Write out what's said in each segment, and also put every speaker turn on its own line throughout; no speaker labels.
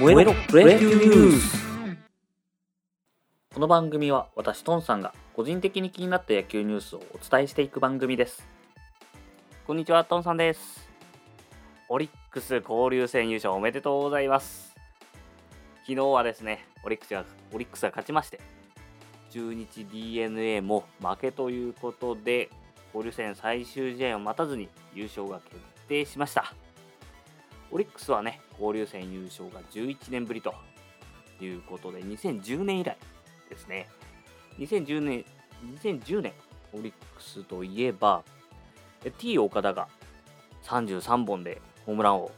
燃えろプロ野球ニュースこの番組は私トンさんが個人的に気になった野球ニュースをお伝えしていく番組です。こんにちはトンさんです。オリックス交流戦優勝おめでとうございます。昨日はですねオリックスがオリックスが勝ちまして中日 d n a も負けということで交流戦最終試合を待たずに優勝が決定しました。オリックスはね交流戦優勝が11年ぶりということで2010年以来ですね。2010年2010年オリックスといえば T 岡田が33本でホームラン王。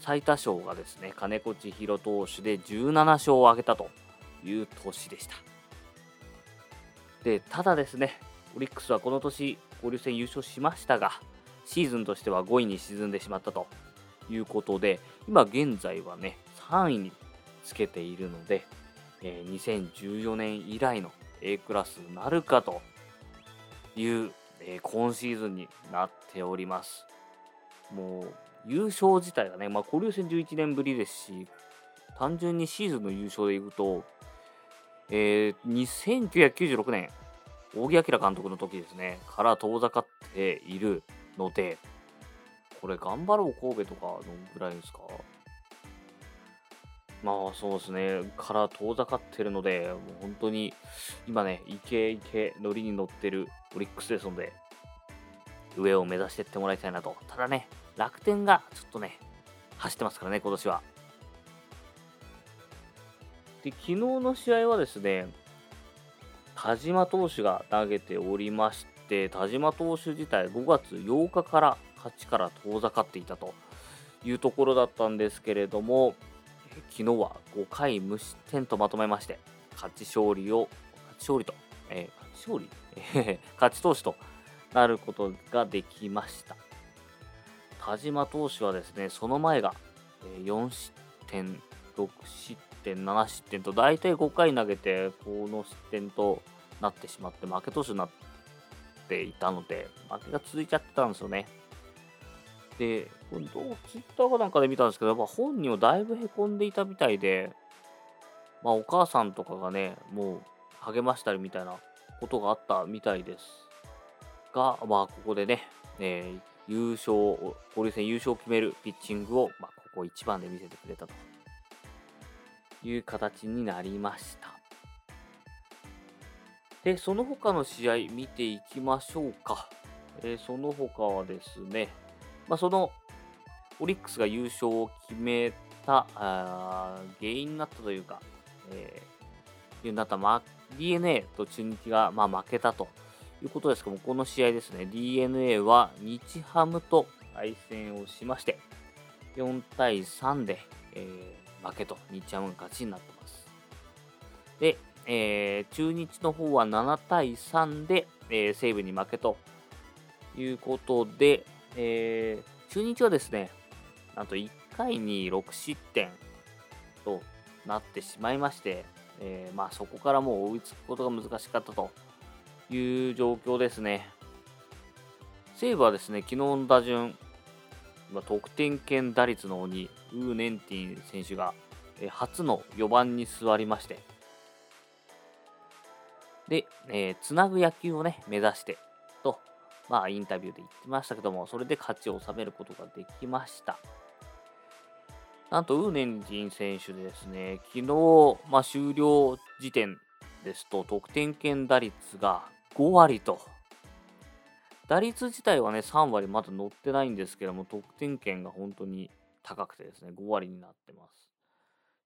最多勝がですね金子千尋投手で17勝を挙げたという年でした。でただですねオリックスはこの年交流戦優勝しましたがシーズンとしては5位に沈んでしまったということで今現在はね3位につけているので、えー、2014年以来の A クラスなるかという、えー、今シーズンになっております。もう優勝自体がね、まあ、交流戦11年ぶりですし単純にシーズンの優勝でいくと、えー、2996年扇明監督の時ですねから遠ざかっているのでこれ頑張ろう神戸とかどのぐらいですか？まあそうですね、から遠ざかってるので、もう本当に今ね、イケイケ乗りに乗ってるオリックスですので、上を目指していってもらいたいなと。ただね、楽天がちょっとね、走ってますからね、今年は。で、昨日の試合はですね、田島投手が投げておりまして、田島投手自体5月8日から勝ちから遠ざかっていたというところだったんですけれども、昨日は5回無失点とまとめまして、勝ち勝利を、勝利と、えー、勝利、えー、勝ち投手となることができました。田島投手はですね、その前が、4失点、6失点、7失点と、大体5回投げて、この失点となってしまって、負け投手になっていたので、負けが続いちゃってたんですよね。で、どう、ツイッターかなんかで見たんですけど、やっぱ本人はだいぶへこんでいたみたいで、まあお母さんとかがね、もう励ましたりみたいなことがあったみたいです。が、まあここでね、えー、優勝、交流戦優勝を決めるピッチングを、まあ、ここ一番で見せてくれたという形になりました。で、その他の試合見ていきましょうか。えー、その他はですね、まあ、そのオリックスが優勝を決めたあ原因になったというか、えー、いうなった、まあ、DNA と中日が、まあ、負けたということですけども、この試合ですね、DNA は日ハムと対戦をしまして、4対3で、えー、負けと日ハムが勝ちになってます。で、えー、中日の方は7対3で、えー、西武に負けということで、えー、中日はですね、なんと1回に6失点となってしまいまして、えー、まあ、そこからもう追いつくことが難しかったという状況ですね。西武はですね、昨日の打順、ま得点圏打率の鬼、ウー・ネンティン選手が、えー、初の4番に座りまして、で、えー、つなぐ野球をね、目指してとまあ、インタビューで言ってましたけども、それで勝ちを収めることができました。なんと、ウーネンジン選手ですね、昨日、まあ、終了時点ですと、得点圏打率が5割と。打率自体はね、3割まだ乗ってないんですけども、得点圏が本当に高くてですね、5割になってます。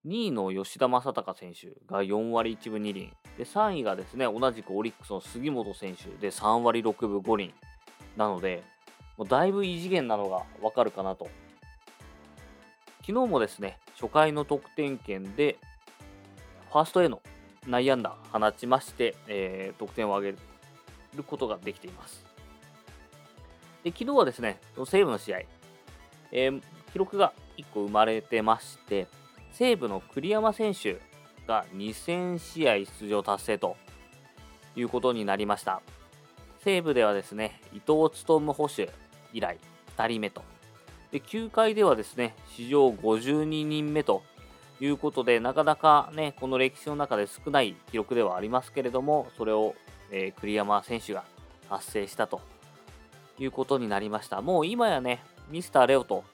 2位の吉田正尚選手が4割1分2厘。で、3位がですね、同じくオリックスの杉本選手で3割6分5厘。なので、もうだいぶ異次元なのがわかるかなと。昨日もですね、初回の得点圏で、ファーストへの内野安打放ちまして、えー、得点を挙げることができています。で昨日はですね、西武の試合、えー、記録が1個生まれてまして、西武の栗山選手が2000試合出場達成ということになりました。西武ではですね、伊藤勉捕手以来2人目と。で、9回ではですね、史上52人目ということで、なかなかね、この歴史の中で少ない記録ではありますけれども、それを、えー、栗山選手が達成したということになりました。もう今やね、ミスターレオと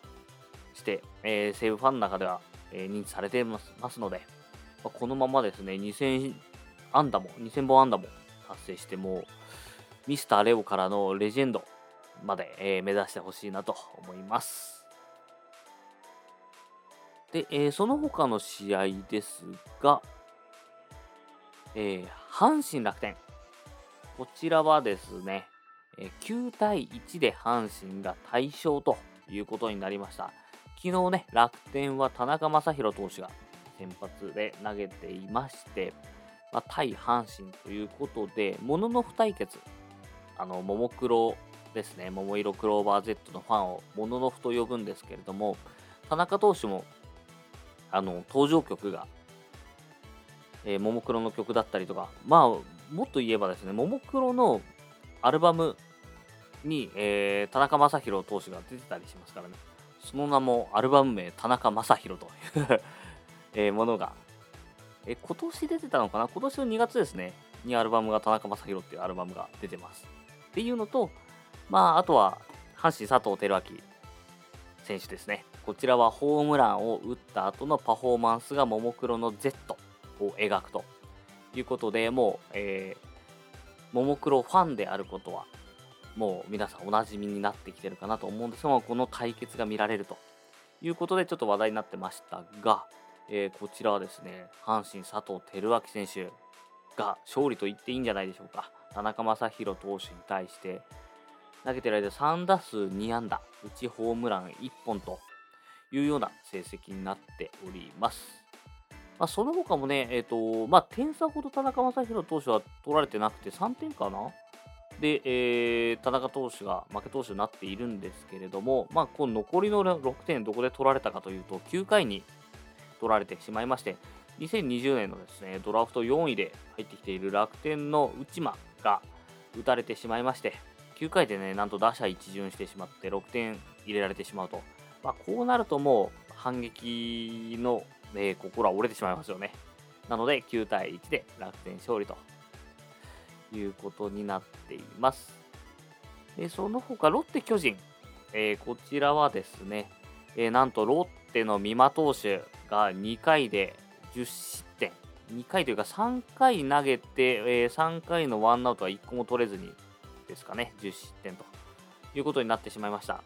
して、えー、西武ファンの中では、えー、認知されていますので、まあ、このままですね、2000安打も、2000本安打も達成して、もう、ミスターレオからのレジェンドまで、え、目指してほしいなと思います。で、え、その他の試合ですが、えー、阪神楽天。こちらはですね、え9対1で阪神が大勝ということになりました。昨日ね、楽天は田中将大投手が先発で投げていまして、まあ、対阪神ということで、ものの不対決、あの、ももクロですね、桃色クローバー Z のファンをもののふと呼ぶんですけれども、田中投手もあの登場曲が、えー、ももクロの曲だったりとか、まあ、もっと言えばですね、ももクロのアルバムに、えー、田中将大投手が出てたりしますからね、その名もアルバム名、田中将大という え、ものが、えー、今年出てたのかな？今年の2月ですね、にアルバムが田中将大っていうアルバムが出てます。っていうのと、まあ、あとは、阪神佐藤輝明選手ですね。こちらはホームランを打った後のパフォーマンスがももクロの Z を描くということでもう、えー、ももクロファンであることはもう皆さんおなじみになってきてるかなと思うんですがこの対決が見られるということでちょっと話題になってましたが、えー、こちらはですね阪神佐藤輝明選手が勝利と言っていいんじゃないでしょうか田中将大投手に対して投げてる間3打数2安打うちホームラン1本というような成績になっております。まあ、その他もね、え、ー、と、まあ、点差ほど田中将大投手は取られてなくて3点かな？で、えー、田中投手が負け投手になっているんですけれども、まあ、この残りの6点どこで取られたかというと、9回に取られてしまいまして、2020年のですね、ドラフト4位で入ってきている楽天の内間が打たれてしまいまして、9回でね、なんと打者一巡してしまって6点入れられてしまうと。まあ、こうなるともう反撃の、えー、心は折れてしまいますよね。なので9対1で楽天勝利ということになっています。でその他、ロッテ巨人、えー、こちらはですね、えー、なんとロッテの美馬投手が2回で10失点、2回というか3回投げて、えー、3回のワンアウトは1個も取れずにですかね、10失点ということになってしまいました。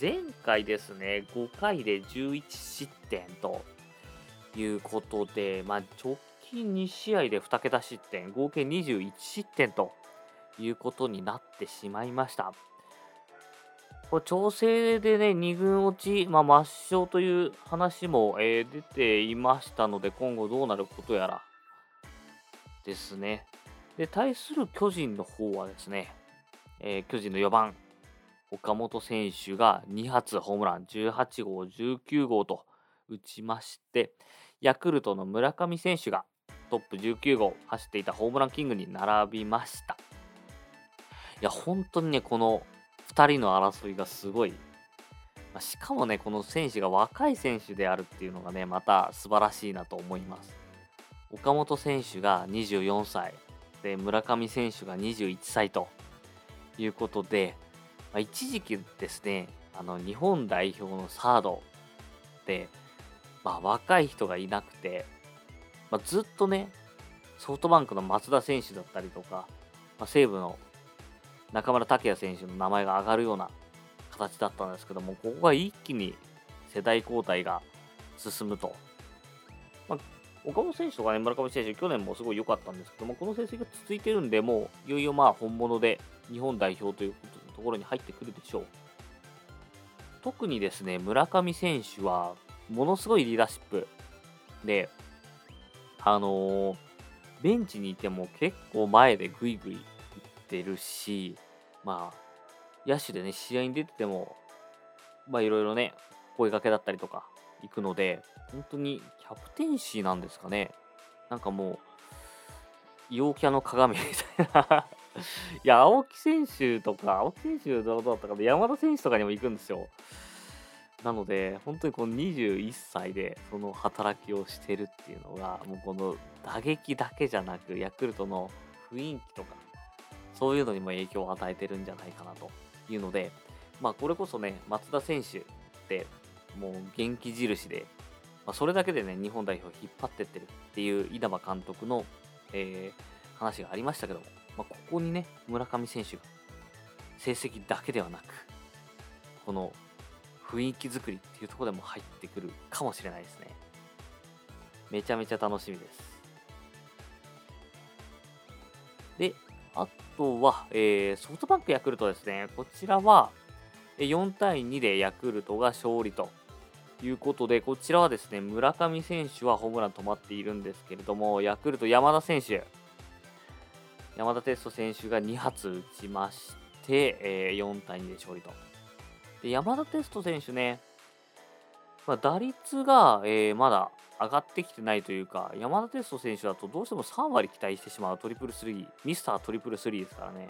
前回ですね、5回で11失点ということで、まあ、直近2試合で2桁失点、合計21失点ということになってしまいました。これ調整でね、2軍落ち、まあ、抹消という話も、えー、出ていましたので、今後どうなることやらですね。で、対する巨人の方はですね、えー、巨人の4番、岡本選手が2発ホームラン18号、19号と打ちまして、ヤクルトの村上選手がトップ19号走っていたホームランキングに並びました。いや、本当にね、この2人の争いがすごい。ましかもね、この選手が若い選手であるっていうのがね、また素晴らしいなと思います。岡本選手が24歳、で村上選手が21歳ということで、まあ、一時期ですね、あの日本代表のサードで、まあ、若い人がいなくて、まあ、ずっとね、ソフトバンクの松田選手だったりとか、まあ、西武の中村拓也選手の名前が挙がるような形だったんですけども、ここが一気に世代交代が進むと。まあ、岡本選手とかね、村上選手、去年もすごい良かったんですけども、この成績が続いてるんで、もういよいよまあ本物で日本代表ということところに入ってくるでしょう。特にですね、村上選手は、ものすごいリーダーシップで、あのー、ベンチにいても結構前でグイグイいてるし、まあ、野手でね、試合に出てても、まあいろいろね、声掛けだったりとか行くので、本当にキャプテンシーなんですかね。なんかもう、陽キャの鏡 みたいないや、青木選手とか、青木選手どうだったかな、山田選手とかにも行くんですよ。なので、本当にこの21歳でその働きをしてるっていうのが、もうこの打撃だけじゃなく、ヤクルトの雰囲気とか、そういうのにも影響を与えてるんじゃないかなというので、まあ、これこそね、松田選手ってもう元気印で、まあ、それだけでね、日本代表を引っ張ってってるっていう稲葉監督の、えー、話がありましたけども、まあ、ここにね、村上選手が成績だけではなく、この雰囲気作りっていうところでも入ってくるかもしれないですね。めちゃめちゃ楽しみです。あとは、えー、ソフトバンクヤクルトですね。こちらは、4対2でヤクルトが勝利ということで、こちらはですね、村上選手はホームラン止まっているんですけれども、ヤクルト山田選手、山田哲人選手が2発打ちまして、えー、4対2で勝利と。で山田哲人選手ね、まあ、打率が、えー、まだ上がってきてないというか、山田哲人選手だとどうしても3割期待してしまうトリプルスリー、ミスタートリプルスリーですからね。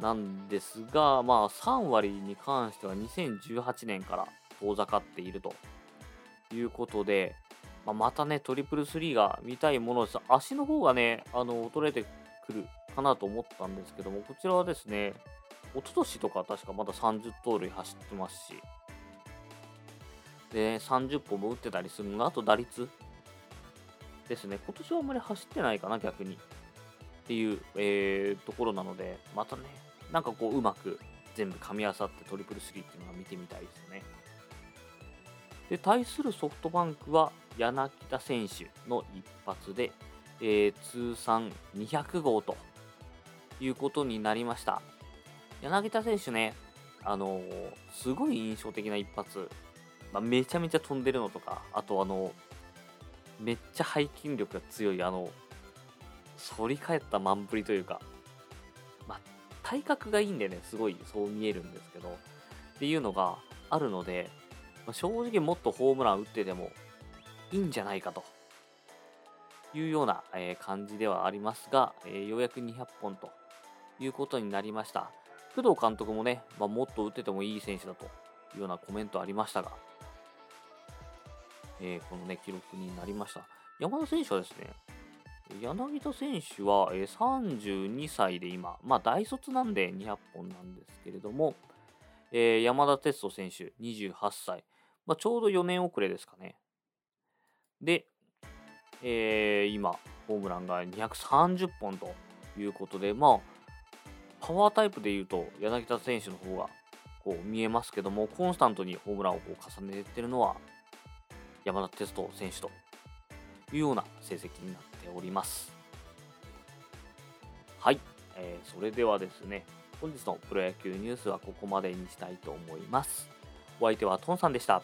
なんですが、まあ3割に関しては2018年から遠ざかっているということで、まあ、またね、トリプルスリーが見たいものです。足の方がね、あの、衰えてくるかなと思ったんですけども、こちらはですね、一昨年とか確かまだ30盗塁走ってますし、で、30本も打ってたりするのが、あと打率ですね。今年はあんまり走ってないかな、逆に。っていう、えー、ところなので、またね、なんかこう、うまく全部噛み合わさってトリプルスリーっていうのが見てみたいですよね。で、対するソフトバンクは、柳田選手の一発で、えー、通算200号ということになりました。柳田選手ね、あのー、すごい印象的な一発、まあ、めちゃめちゃ飛んでるのとか、あとあの、めっちゃ背筋力が強い、あの、反り返ったマンプリというか、まあ、体格がいいんでね、すごいそう見えるんですけど、っていうのがあるので、まあ、正直もっとホームラン打ってでもいいんじゃないかというような、え、感じではありますが、え、ようやく200本ということになりました。工藤監督もね、まあ、もっと打っててもいい選手だというようなコメントありましたが、えー、このね、記録になりました。山田選手はですね、柳田選手は、えー、32歳で今、まあ大卒なんで200本なんですけれども、えー、山田哲人選手28歳、まあ、ちょうど4年遅れですかね。で、えー、今、ホームランが230本ということで、まあ、パワータイプでいうと柳田選手の方がこう見えますけどもコンスタントにホームランをこう重ねていってるのは山田哲人選手というような成績になっております。はい、えー、それではですね本日のプロ野球ニュースはここまでにしたいと思います。お相手はトンさんでした。